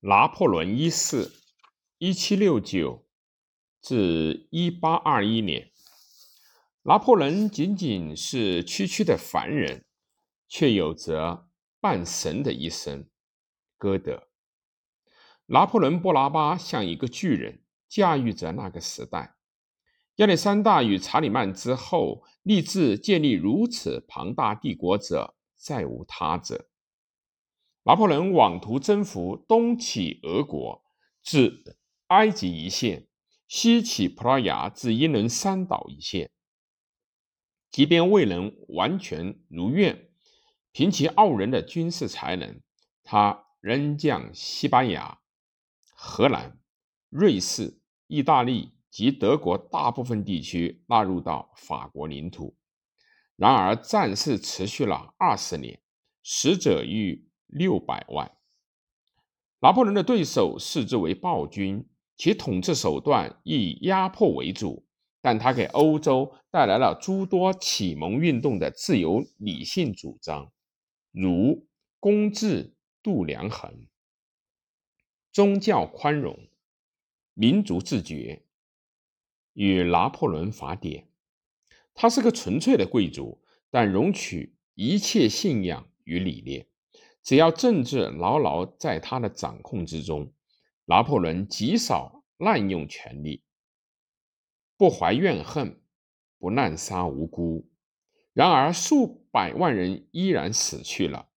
拿破仑一世（一七六九至一八二一年），拿破仑仅仅是区区的凡人，却有着半神的一生。歌德，拿破仑·波拿巴像一个巨人，驾驭着那个时代。亚历山大与查理曼之后，立志建立如此庞大帝国者，再无他者。拿破仑妄图征服东起俄国至埃及一线，西起葡萄牙至英伦三岛一线。即便未能完全如愿，凭其傲人的军事才能，他仍将西班牙、荷兰、瑞士、意大利及德国大部分地区纳入到法国领土。然而，战事持续了二十年，死者与。六百万。拿破仑的对手视之为暴君，其统治手段以压迫为主，但他给欧洲带来了诸多启蒙运动的自由理性主张，如公治、度量衡、宗教宽容、民族自觉与拿破仑法典。他是个纯粹的贵族，但容取一切信仰与理念。只要政治牢牢在他的掌控之中，拿破仑极少滥用权力，不怀怨恨，不滥杀无辜。然而，数百万人依然死去了，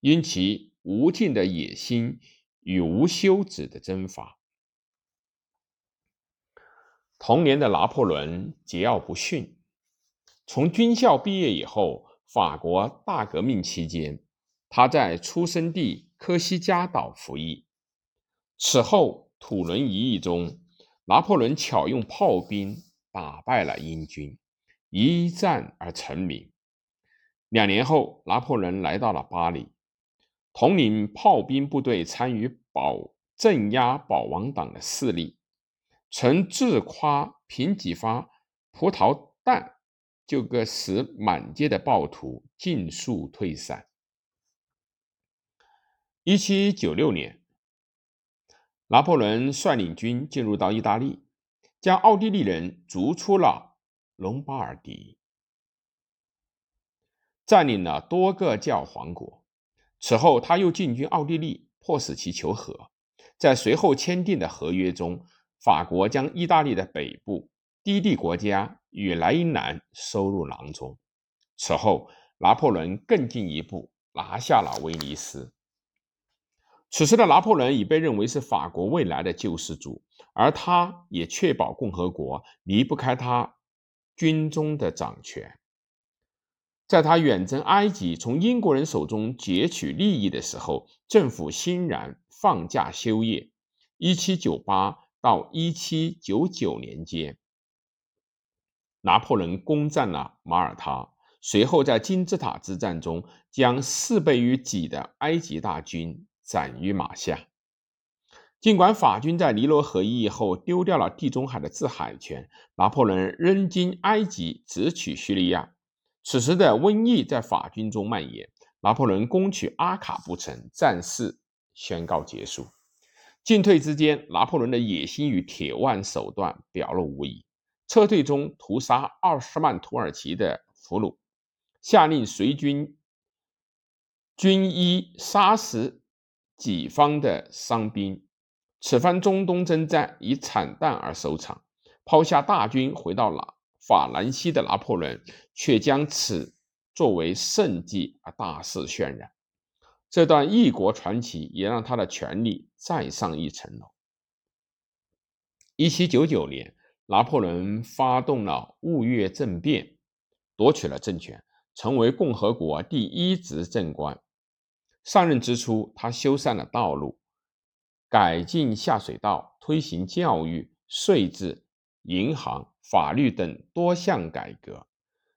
因其无尽的野心与无休止的征伐。童年的拿破仑桀骜不驯，从军校毕业以后，法国大革命期间。他在出生地科西嘉岛服役，此后土伦一役中，拿破仑巧用炮兵打败了英军，一战而成名。两年后，拿破仑来到了巴黎，统领炮兵部队，参与保镇压保王党的势力，曾自夸凭几发葡萄弹就可使满街的暴徒尽数退散。一七九六年，拿破仑率领军进入到意大利，将奥地利人逐出了隆巴尔迪，占领了多个教皇国。此后，他又进军奥地利，迫使其求和。在随后签订的合约中，法国将意大利的北部、低地国家与莱茵兰收入囊中。此后，拿破仑更进一步，拿下了威尼斯。此时的拿破仑已被认为是法国未来的救世主，而他也确保共和国离不开他军中的掌权。在他远征埃及，从英国人手中劫取利益的时候，政府欣然放假休业。一七九八到一七九九年间，拿破仑攻占了马耳他，随后在金字塔之战中将四倍于己的埃及大军。斩于马下。尽管法军在尼罗河一役后丢掉了地中海的制海权，拿破仑仍经埃及直取叙利亚。此时的瘟疫在法军中蔓延，拿破仑攻取阿卡不成，战事宣告结束。进退之间，拿破仑的野心与铁腕手段表露无遗。撤退中屠杀二十万土耳其的俘虏，下令随军军医杀死。己方的伤兵，此番中东征战以惨淡而收场。抛下大军回到了法兰西的拿破仑，却将此作为圣迹而大肆渲染。这段异国传奇也让他的权力再上一层楼。一七九九年，拿破仑发动了雾月政变，夺取了政权，成为共和国第一执政官。上任之初，他修缮了道路，改进下水道，推行教育、税制、银行、法律等多项改革，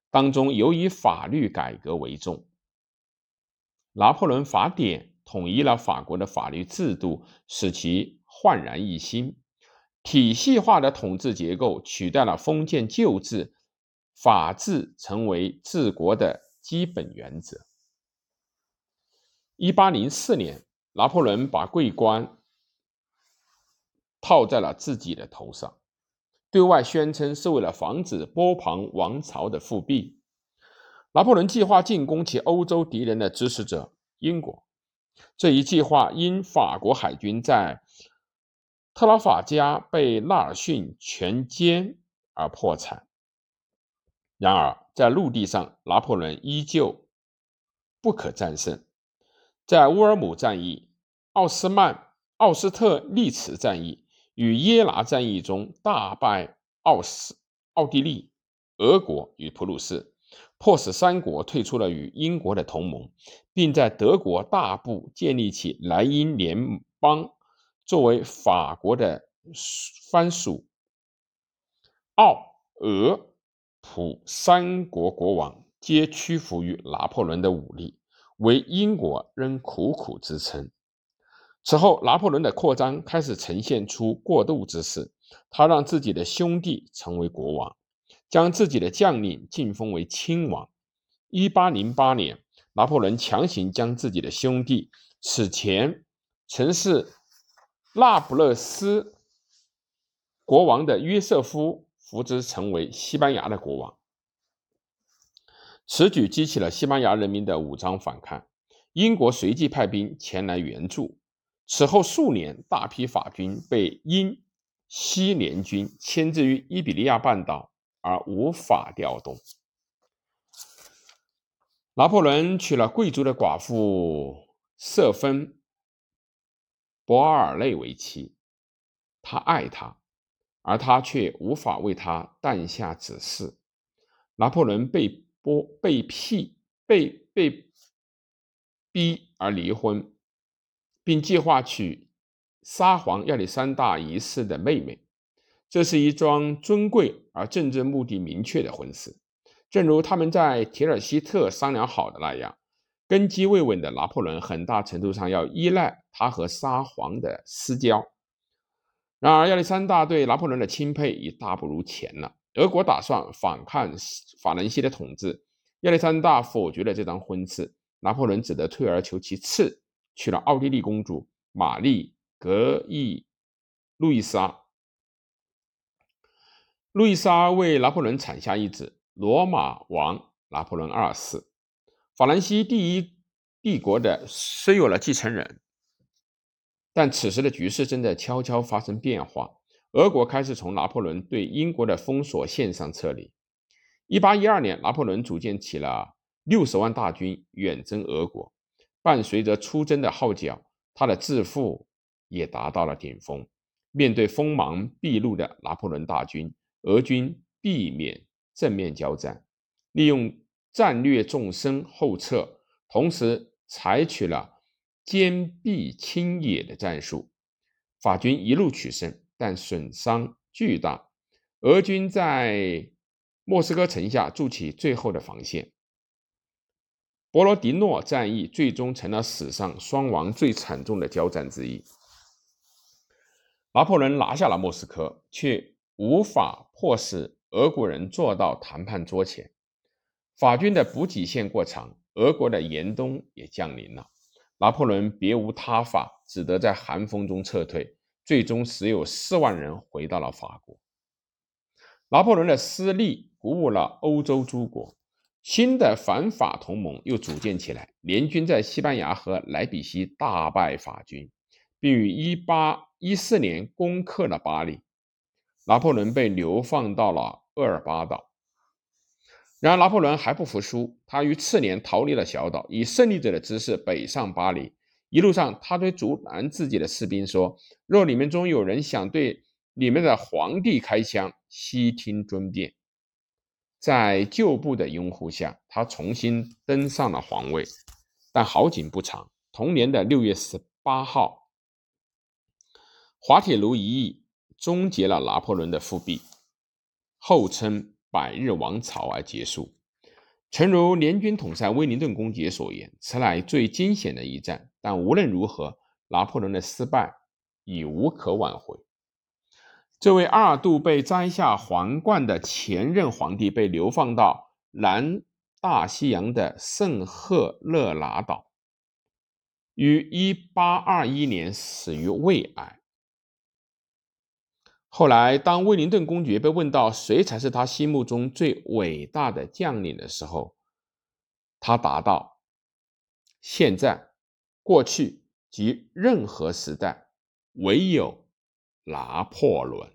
当中尤以法律改革为重。拿破仑法典统一了法国的法律制度，使其焕然一新。体系化的统治结构取代了封建旧制，法治成为治国的基本原则。一八零四年，拿破仑把桂冠套在了自己的头上，对外宣称是为了防止波旁王朝的复辟。拿破仑计划进攻其欧洲敌人的支持者英国，这一计划因法国海军在特拉法加被纳尔逊全歼而破产。然而，在陆地上，拿破仑依旧不可战胜。在乌尔姆战役、奥斯曼、奥斯特利茨战役与耶拿战役中，大败奥斯、奥地利、俄国与普鲁士。迫使三国退出了与英国的同盟，并在德国大部建立起莱茵联邦，作为法国的藩属。奥、俄、普三国国王皆屈服于拿破仑的武力，为英国仍苦苦支撑。此后，拿破仑的扩张开始呈现出过渡之势，他让自己的兄弟成为国王。将自己的将领晋封为亲王。一八零八年，拿破仑强行将自己的兄弟此前曾是那不勒斯国王的约瑟夫扶植成为西班牙的国王。此举激起了西班牙人民的武装反抗，英国随即派兵前来援助。此后数年，大批法军被英西联军牵制于伊比利亚半岛。而无法调动。拿破仑娶了贵族的寡妇瑟芬·博阿尔内为妻，他爱她，而她却无法为他诞下子嗣。拿破仑被迫、被辟、被被逼而离婚，并计划娶沙皇亚历山大一世的妹妹。这是一桩尊贵而政治目的明确的婚事，正如他们在铁尔西特商量好的那样。根基未稳的拿破仑很大程度上要依赖他和沙皇的私交。然而，亚历山大对拿破仑的钦佩已大不如前了。俄国打算反抗法兰西的统治，亚历山大否决了这桩婚事，拿破仑只得退而求其次，娶了奥地利公主玛丽·格伊路易莎。路易莎为拿破仑产下一子，罗马王拿破仑二世。法兰西第一帝国的虽有了继承人，但此时的局势正在悄悄发生变化。俄国开始从拿破仑对英国的封锁线上撤离。一八一二年，拿破仑组建起了六十万大军远征俄国，伴随着出征的号角，他的自负也达到了顶峰。面对锋芒毕露的拿破仑大军。俄军避免正面交战，利用战略纵深后撤，同时采取了坚壁清野的战术。法军一路取胜，但损伤巨大。俄军在莫斯科城下筑起最后的防线。博罗迪诺战役最终成了史上伤亡最惨重的交战之一。拿破仑拿下了莫斯科，却。无法迫使俄国人坐到谈判桌前。法军的补给线过长，俄国的严冬也降临了。拿破仑别无他法，只得在寒风中撤退。最终，只有四万人回到了法国。拿破仑的失利鼓舞了欧洲诸国，新的反法同盟又组建起来，联军在西班牙和莱比锡大败法军，并于1814年攻克了巴黎。拿破仑被流放到了厄尔巴岛，然而拿破仑还不服输，他于次年逃离了小岛，以胜利者的姿势北上巴黎。一路上，他对阻拦自己的士兵说：“若你们中有人想对你们的皇帝开枪，悉听尊便。”在旧部的拥护下，他重新登上了皇位。但好景不长，同年的六月十八号，滑铁卢一役。终结了拿破仑的复辟，后称百日王朝而结束。诚如联军统帅威灵顿公爵所言，此乃最惊险的一战。但无论如何，拿破仑的失败已无可挽回。这位二度被摘下皇冠的前任皇帝被流放到南大西洋的圣赫勒拿岛，于1821年死于胃癌。后来，当威灵顿公爵被问到谁才是他心目中最伟大的将领的时候，他答道：“现在、过去及任何时代，唯有拿破仑。”